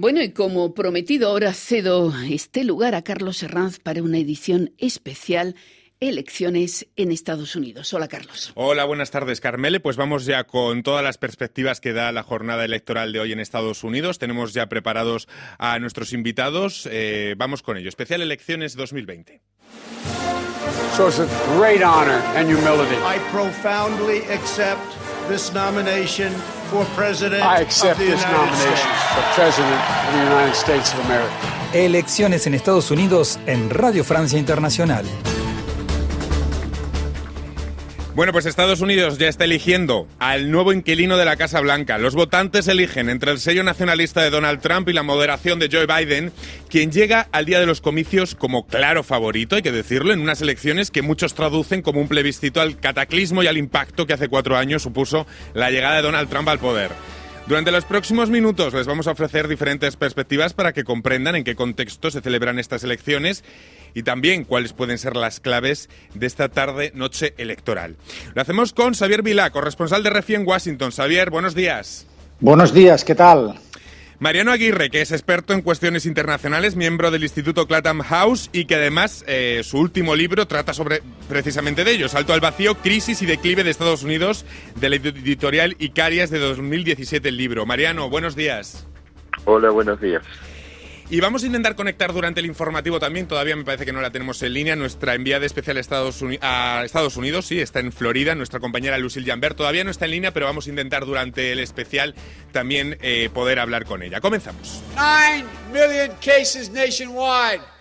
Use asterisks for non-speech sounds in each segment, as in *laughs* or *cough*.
Bueno, y como prometido, ahora cedo este lugar a Carlos Herranz para una edición especial elecciones en Estados Unidos. Hola, Carlos. Hola, buenas tardes, Carmele. Pues vamos ya con todas las perspectivas que da la jornada electoral de hoy en Estados Unidos. Tenemos ya preparados a nuestros invitados. Eh, vamos con ello. Especial Elecciones 2020. So it's a great honor and humility. I profoundly accept this nomination for president I accept of the this United nomination States. for president of the United States of America. Elecciones en Estados Unidos en Radio Francia Internacional. Bueno, pues Estados Unidos ya está eligiendo al nuevo inquilino de la Casa Blanca. Los votantes eligen entre el sello nacionalista de Donald Trump y la moderación de Joe Biden, quien llega al día de los comicios como claro favorito, hay que decirlo, en unas elecciones que muchos traducen como un plebiscito al cataclismo y al impacto que hace cuatro años supuso la llegada de Donald Trump al poder. Durante los próximos minutos les vamos a ofrecer diferentes perspectivas para que comprendan en qué contexto se celebran estas elecciones y también cuáles pueden ser las claves de esta tarde noche electoral. Lo hacemos con Xavier Vilá, corresponsal de Refi en Washington. Xavier, buenos días. Buenos días, ¿qué tal? Mariano Aguirre, que es experto en cuestiones internacionales, miembro del Instituto Clatham House y que además eh, su último libro trata sobre precisamente de ello, Salto al vacío, crisis y declive de Estados Unidos, de la editorial Icarias de 2017 el libro. Mariano, buenos días. Hola, buenos días. Y vamos a intentar conectar durante el informativo también, todavía me parece que no la tenemos en línea, nuestra enviada especial a Estados, Unidos, sí, está en Florida, nuestra compañera Lucille Jambert, todavía no está en línea, pero vamos a intentar durante el especial también eh, poder hablar con ella. Comenzamos. 9 million cases nationwide.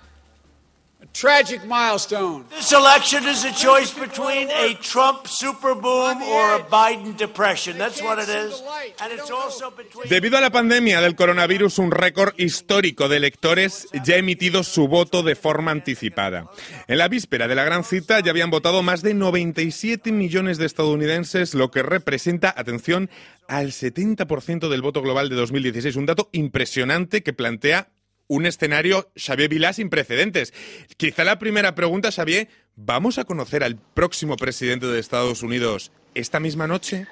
Tragic milestone. This election is a choice between a Trump super boom or a Biden depression. That's what it is. And it's also between... Debido a la pandemia del coronavirus, un récord histórico de electores ya ha emitido su voto de forma anticipada. En la víspera de la gran cita ya habían votado más de 97 millones de estadounidenses, lo que representa, atención, al 70% del voto global de 2016. Un dato impresionante que plantea un escenario, Xavier Vilá, sin precedentes. Quizá la primera pregunta, Xavier, ¿vamos a conocer al próximo presidente de Estados Unidos esta misma noche?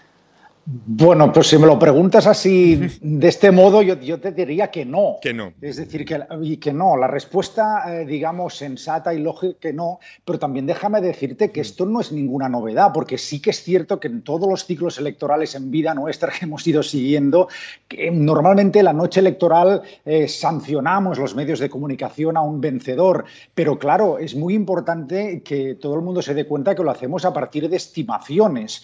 Bueno, pues si me lo preguntas así, *laughs* de este modo, yo, te diría que no. Que no. Es decir, que, y que no. La respuesta, eh, digamos, sensata y lógica, que no. Pero también déjame decirte que esto no es ninguna novedad, porque sí que es cierto que en todos los ciclos electorales en vida nuestra que hemos ido siguiendo, que normalmente la noche electoral eh, sancionamos los medios de comunicación a un vencedor. Pero claro, es muy importante que todo el mundo se dé cuenta que lo hacemos a partir de estimaciones.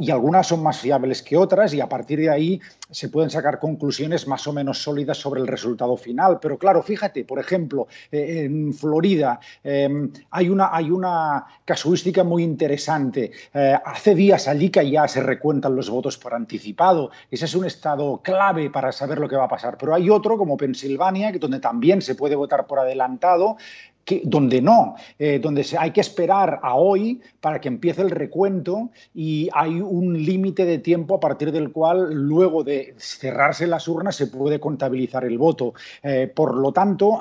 y algunas son más fiables que otras y a partir de ahí se pueden sacar conclusiones más o menos sólidas sobre el resultado final. Pero claro, fíjate, por ejemplo, eh, en Florida em, hay, una, hay una casuística muy interesante. Eh, hace días allí que ya se recuentan los votos por anticipado. Ese es un estado clave para saber lo que va a pasar. Pero hay otro, como Pensilvania, donde también se puede votar por adelantado donde no, eh, donde hay que esperar a hoy para que empiece el recuento y hay un límite de tiempo a partir del cual luego de cerrarse las urnas se puede contabilizar el voto. Eh, por lo tanto,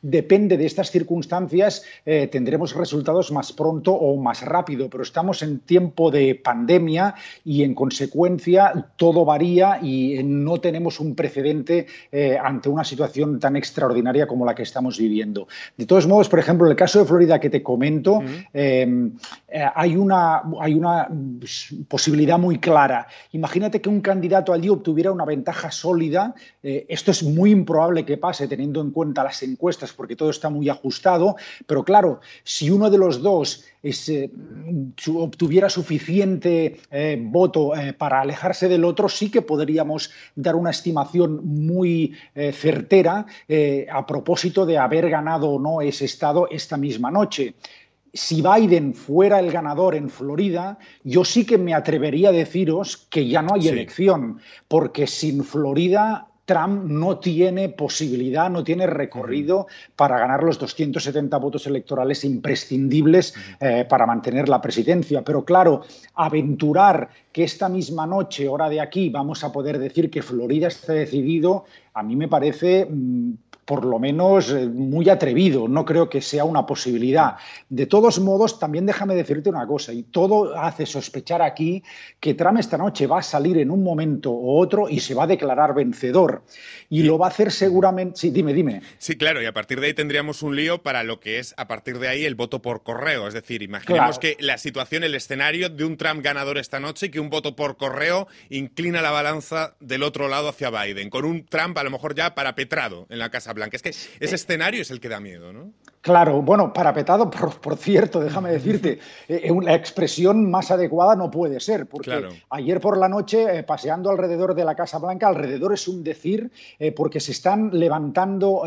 depende de estas circunstancias, eh, tendremos resultados más pronto o más rápido, pero estamos en tiempo de pandemia y en consecuencia todo varía y no tenemos un precedente ante una situación tan extraordinaria como la que estamos viviendo. De todos modos, por ejemplo, en el caso de Florida que te comento, eh, eh, hay, una, hay una posibilidad muy clara. Imagínate que un candidato allí obtuviera una ventaja sólida. Eh, esto es muy improbable que pase teniendo en cuenta las encuestas porque todo está muy ajustado. Pero claro, si uno de los dos obtuviera suficiente voto para alejarse del otro, sí que podríamos dar una estimación muy certera a propósito de haber ganado o no ese estado esta misma noche. Si Biden fuera el ganador en Florida, yo sí que me atrevería a deciros que ya no hay elección, porque sin Florida Trump no tiene posibilidad, no tiene recorrido para ganar los 270 votos electorales imprescindibles eh, para mantener la presidencia. Pero claro, aventurar que esta misma noche, hora de aquí, vamos a poder decir que Florida está decidido, a mí me parece... Mm, por lo menos eh, muy atrevido. No creo que sea una posibilidad. De todos modos, también déjame decirte una cosa, y todo hace sospechar aquí que Trump esta noche va a salir en un momento u otro y se va a declarar vencedor. Y lo va a hacer seguramente. Sí, dime, dime. Sí, claro, y a partir de ahí tendríamos un lío para lo que es, a partir de ahí, el voto por correo. Es decir, imaginemos que la situación, el escenario de un Trump ganador esta noche y que un voto por correo inclina la balanza del otro lado hacia Biden, con un Trump a lo mejor ya parapetrado en la Casa Blanca. Es que ese escenario es el que da miedo, ¿no? Claro, bueno, parapetado, por, por cierto, déjame *laughs* decirte, eh, eh, la expresión más adecuada no puede ser, porque ayer por la noche, eh, paseando alrededor de la Casa Blanca, alrededor es un decir, porque se están levantando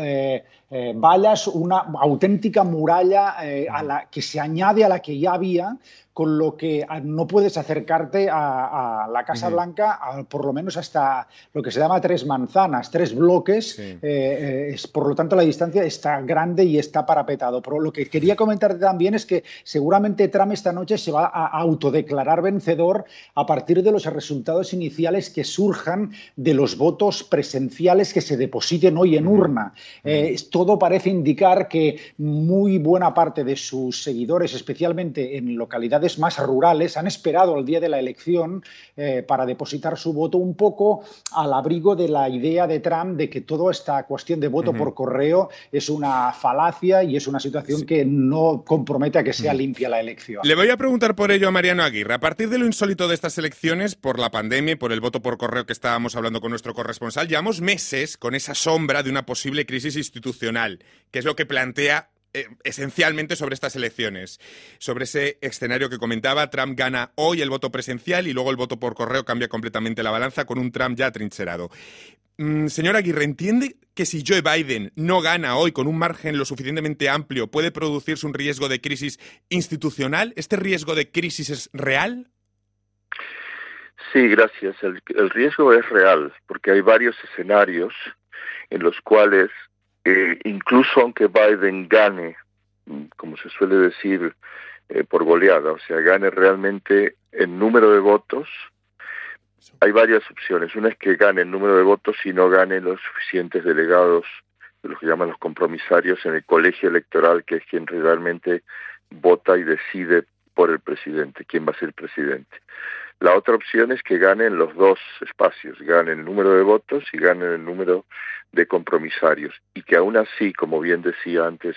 vallas, una auténtica muralla a la, que se añade a la que ya había, con lo que ah, no puedes acercarte a, la Casa Blanca por lo menos hasta lo que se llama tres manzanas, tres bloques. Eh, eh, es, por lo tanto, la distancia está grande y está Pero lo que quería comentarte también es que seguramente Trump esta noche se va a autodeclarar vencedor a partir de los resultados iniciales que surjan de los votos presenciales que se depositen hoy en urna. Eh, todo parece indicar que muy buena parte de sus seguidores, especialmente en localidades más rurales han esperado el día de la elección eh, para depositar su voto un poco al abrigo de la idea de Trump de que toda esta cuestión de voto por correo es una falacia y es una situación que no compromete a que sea limpia la elección. Le voy a preguntar por ello a Mariano Aguirre. A partir de lo insólito de estas elecciones, por la pandemia y por el voto por correo que estábamos hablando con nuestro corresponsal, llevamos meses con esa sombra de una posible crisis institucional, que es lo que plantea eh, esencialmente sobre estas elecciones. Sobre ese escenario que comentaba, Trump gana hoy el voto presencial y luego el voto por correo cambia completamente la balanza con un Trump ya trincherado. Mm, señor Aguirre, ¿entiende que si Joe Biden no gana hoy con un margen lo suficientemente amplio puede producirse un riesgo de crisis institucional? ¿Este riesgo de crisis es real? Sí, gracias. El, riesgo es real porque hay varios escenarios en los cuales incluso aunque Biden gane, como se suele decir, eh, por goleada, o sea, gane realmente el número de votos, hay varias opciones. Una es que gane el número de votos y no gane los suficientes delegados, de los que llaman los compromisarios, en el colegio electoral, que es quien realmente vota y decide por el presidente, quién va a ser presidente. La otra opción es que ganen los dos espacios, ganen el número de votos y ganen el número de compromisarios. Y que aún así, como bien decía antes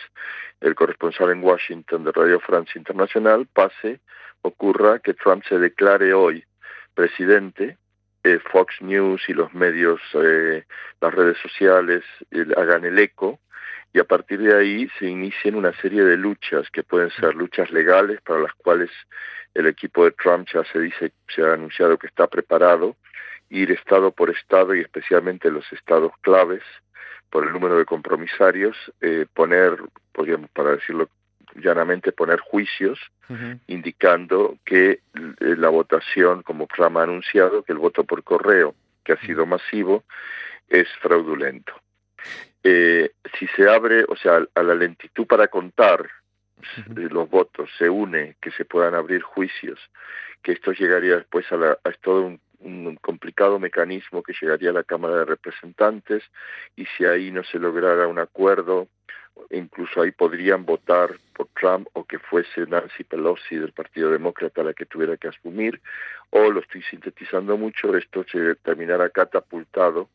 el corresponsal en Washington de Radio Francia Internacional, pase, ocurra que Trump se declare hoy presidente, eh, Fox News y los medios, eh, las redes sociales hagan el eco, y a partir de ahí se inicien una serie de luchas que pueden ser luchas legales para las cuales el equipo de Trump ya se dice, se ha anunciado que está preparado, ir estado por estado y especialmente los estados claves por el número de compromisarios, eh, poner, podríamos, para decirlo llanamente, poner juicios indicando que eh, la votación, como Trump ha anunciado, que el voto por correo, que ha sido masivo, es fraudulento. Eh, si se abre, o sea, a la lentitud para contar los votos se une, que se puedan abrir juicios, que esto llegaría después a, la, a todo un, complicado mecanismo que llegaría a la Cámara de Representantes y si ahí no se lograra un acuerdo, incluso ahí podrían votar por Trump o que fuese Nancy Pelosi del Partido Demócrata la que tuviera que asumir, o lo estoy sintetizando mucho, esto se terminará catapultado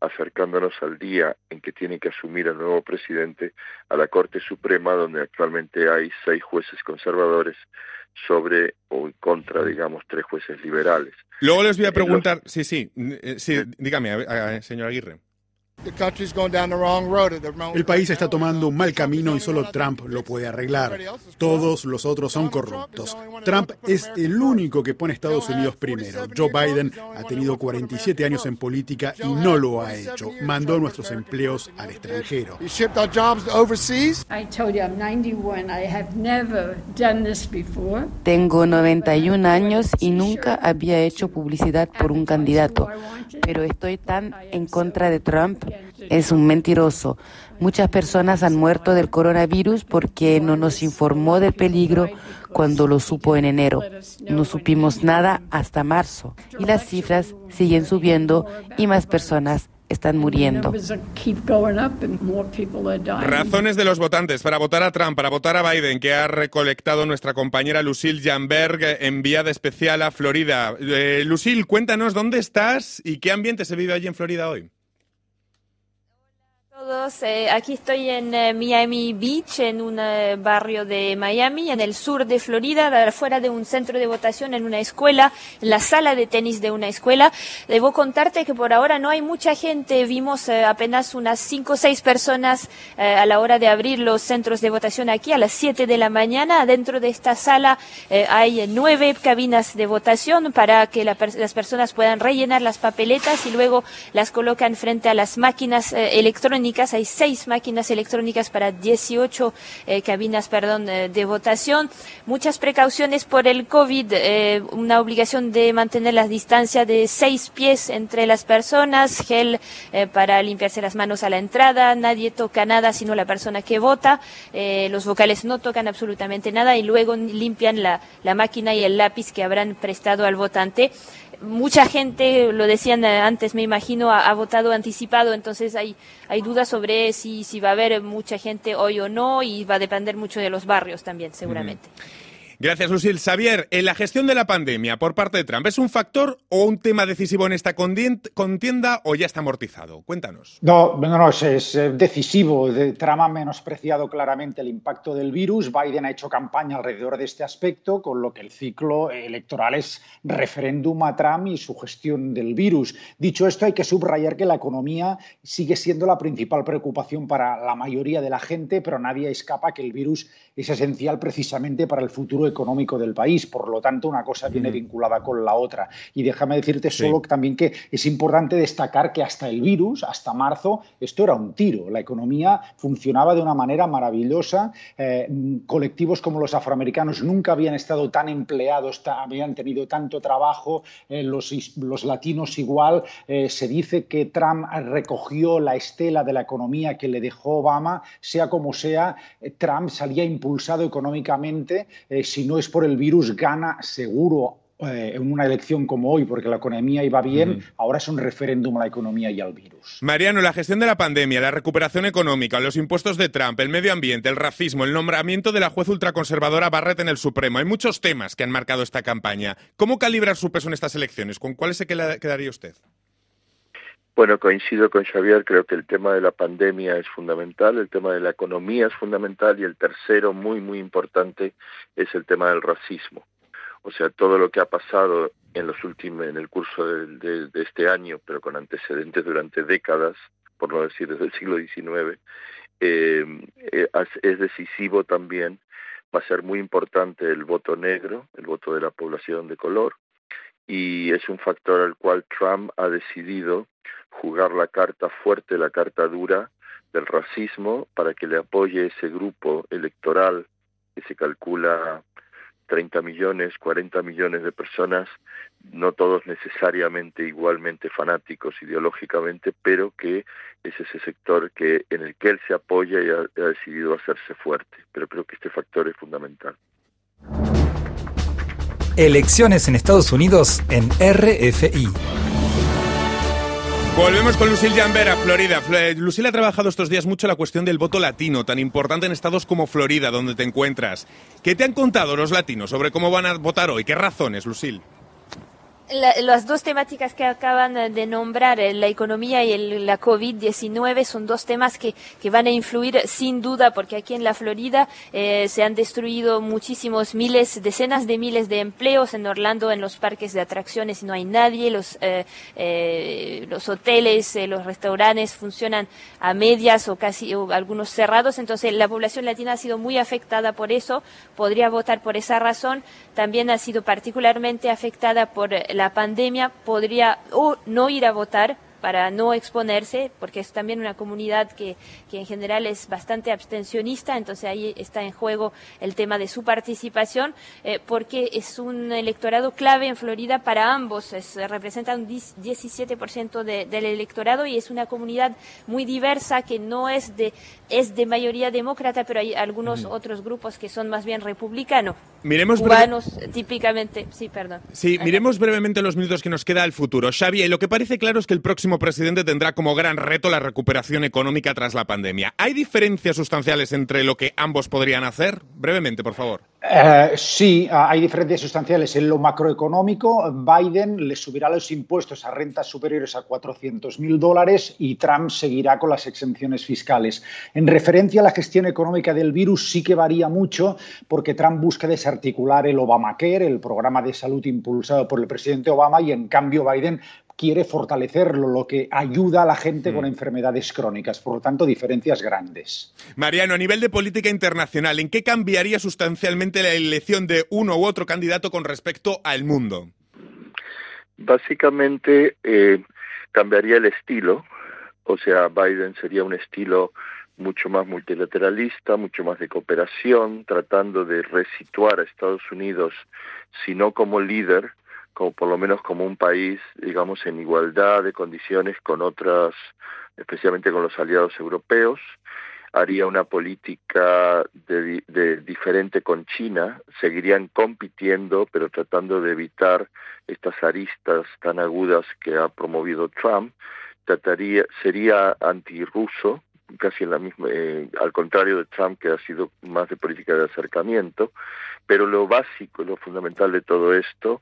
acercándonos al día en que tiene que asumir el nuevo presidente a la Corte Suprema, donde actualmente hay seis jueces conservadores sobre o en contra, digamos, tres jueces liberales. Luego les voy a preguntar, sí, sí, eh, sí, dígame, señor Aguirre. El país está tomando un mal camino y solo Trump lo puede arreglar. Todos los otros son corruptos. Trump es el único que pone a Estados Unidos primero. Joe Biden ha tenido 47 años en política y no lo ha hecho. Mandó nuestros empleos al extranjero. Tengo 91 años y nunca había hecho publicidad por un candidato, pero estoy tan en contra de Trump es un mentiroso. Muchas personas han muerto del coronavirus porque no nos informó del peligro cuando lo supo en enero. No supimos nada hasta marzo y las cifras siguen subiendo y más personas están muriendo. Razones de los votantes para votar a Trump, para votar a Biden, que ha recolectado nuestra compañera Lucille Janberg, enviada especial a Florida. Eh, Lucille, cuéntanos dónde estás y qué ambiente se vive allí en Florida hoy. Eh, aquí estoy en eh, Miami Beach, en un eh, barrio de Miami, en el sur de Florida, fuera de un centro de votación en una escuela, en la sala de tenis de una escuela. Debo contarte que por ahora no hay mucha gente. Vimos apenas unas cinco o seis personas a la hora de abrir los centros de votación aquí a las siete de la mañana. Dentro de esta sala hay nueve cabinas de votación para que las personas puedan rellenar las papeletas y luego las colocan frente a las máquinas electrónicas hay seis máquinas electrónicas para 18 eh, cabinas perdón, eh, de votación. Muchas precauciones por el COVID, eh, una obligación de mantener la distancia de seis pies entre las personas, gel para limpiarse las manos a la entrada, nadie toca nada sino la persona que vota, los vocales no tocan absolutamente nada y luego limpian la máquina y el lápiz que habrán prestado al votante mucha gente, lo decían antes, me imagino, ha, votado anticipado, entonces hay, hay dudas sobre si, si va a haber mucha gente hoy o no y va a depender mucho de los barrios también, seguramente. Gracias, Lucille. Xavier, ¿en la gestión de la pandemia por parte de Trump es un factor o un tema decisivo en esta contienda o ya está amortizado? Cuéntanos. No, no, no es, decisivo. Trump ha menospreciado claramente el impacto del virus. Biden ha hecho campaña alrededor de este aspecto, con lo que el ciclo electoral es referéndum a Trump y su gestión del virus. Dicho esto, hay que subrayar que la economía sigue siendo la principal preocupación para la mayoría de la gente, pero nadie escapa que el virus es esencial precisamente para el futuro económico del país. Por lo tanto, una cosa viene vinculada con la otra. Y déjame decirte solo también que es importante destacar que hasta el virus, hasta marzo, esto era un tiro. La economía funcionaba de una manera maravillosa. Eh, colectivos como los afroamericanos nunca habían estado tan empleados, habían tenido tanto trabajo. Eh, los, los, latinos igual. Eh, se dice que Trump recogió la estela de la economía que le dejó Obama. Sea como sea, Trump salía impulsado económicamente si no es por el virus, gana seguro eh, en una elección como hoy, porque la economía iba bien, ahora es un referéndum a la economía y al virus. Mariano, la gestión de la pandemia, la recuperación económica, los impuestos de Trump, el medio ambiente, el racismo, el nombramiento de la juez ultraconservadora Barrett en el Supremo, hay muchos temas que han marcado esta campaña. ¿Cómo calibrar su peso en estas elecciones? ¿Con cuáles se quedaría usted? Bueno, coincido con Xavier, creo que el tema de la pandemia es fundamental, el tema de la economía es fundamental y el tercero, muy, muy importante, es el tema del racismo. O sea, todo lo que ha pasado en los últimos, en el curso de, este año, pero con antecedentes durante décadas, por no decir desde el siglo XIX, eh, eh, es decisivo también, va a ser muy importante el voto negro, el voto de la población de color, y es un factor al cual Trump ha decidido jugar la carta fuerte, la carta dura del racismo para que le apoye ese grupo electoral que se calcula 30 millones, 40 millones de personas, no todos necesariamente igualmente fanáticos ideológicamente, pero que es ese sector que en el que él se apoya y ha, ha decidido hacerse fuerte. Pero creo que este factor es fundamental. Elecciones en Estados Unidos en RFI. Volvemos con Lucille Jambera, Florida. Lucille ha trabajado estos días mucho la cuestión del voto latino, tan importante en estados como Florida, donde te encuentras. ¿Qué te han contado los latinos sobre cómo van a votar hoy? ¿Qué razones, Lucille? Las dos temáticas que acaban de nombrar, eh, la economía y el, la COVID-19, son dos temas que, que, van a influir sin duda, porque aquí en la Florida eh, se han destruido muchísimos miles, decenas de miles de empleos en Orlando, en los parques de atracciones, no hay nadie, los, eh, los hoteles, los restaurantes funcionan a medias o casi o algunos cerrados, entonces la población latina ha sido muy afectada por eso, podría votar por esa razón, también ha sido particularmente afectada por la pandemia podría o no ir a votar para no exponerse, porque es también una comunidad que, que, en general es bastante abstencionista, entonces ahí está en juego el tema de su participación, eh, porque es un electorado clave en Florida para ambos, es, representa un 17% del electorado y es una comunidad muy diversa que no es de, es de mayoría demócrata, pero hay algunos otros grupos que son más bien republicanos. Miremos cubanos, típicamente, sí, perdón. Sí, miremos brevemente los minutos que nos queda al futuro. Xavi, lo que parece claro es que el próximo próximo presidente tendrá como gran reto la recuperación económica tras la pandemia. ¿Hay diferencias sustanciales entre lo que ambos podrían hacer? Brevemente, por favor. Eh, sí, hay diferencias sustanciales en lo macroeconómico. Biden le subirá los impuestos a rentas superiores a 400.000 dólares y Trump seguirá con las exenciones fiscales. En referencia a la gestión económica del virus, sí que varía mucho porque Trump busca desarticular el Obamacare, el programa de salud impulsado por el presidente Obama, y en cambio Biden quiere fortalecerlo, lo que ayuda a la gente con mm. enfermedades crónicas. Por lo tanto, diferencias grandes. Mariano, a nivel de política internacional, ¿en qué cambiaría sustancialmente la elección de uno u otro candidato con respecto al mundo? Básicamente eh, cambiaría el estilo, o sea, Biden sería un estilo mucho más multilateralista, mucho más de cooperación, tratando de resituar a Estados Unidos, si no como líder, como por lo menos como un país, digamos, en igualdad de condiciones con otras, especialmente con los aliados europeos, haría una política de, de, diferente con China, seguirían compitiendo, pero tratando de evitar estas aristas tan agudas que ha promovido Trump, trataría, sería antirruso, casi en la misma, eh, al contrario de Trump, que ha sido más de política de acercamiento, pero lo básico, lo fundamental de todo esto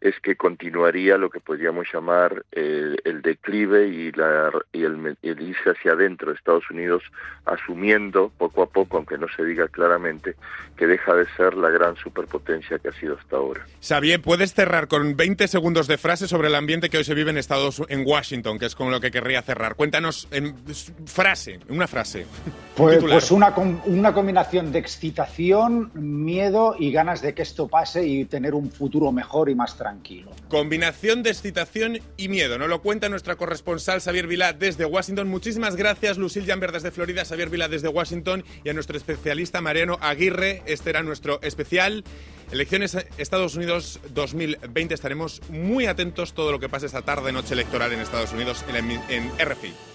es que continuaría lo que podríamos llamar eh, el declive y, la, y el, irse hacia adentro de Estados Unidos, asumiendo poco a poco, aunque no se diga claramente, que deja de ser la gran superpotencia que ha sido hasta ahora. Xavier, ¿puedes cerrar con 20 segundos de frase sobre el ambiente que hoy se vive en Estados en Washington, que es con lo que querría cerrar? Cuéntanos en frase, una frase. *laughs* Pues, pues una, una combinación de excitación, miedo y ganas de que esto pase y tener un futuro mejor y más tranquilo. Combinación de excitación y miedo. Nos lo cuenta nuestra corresponsal Xavier Vilá desde Washington. Muchísimas gracias, Lucille Jamber desde Florida, Xavier Vilá desde Washington y a nuestro especialista Mariano Aguirre. Este era nuestro especial. Elecciones Estados Unidos 2020. Estaremos muy atentos todo lo que pase esta tarde, noche electoral en Estados Unidos en, en RFI.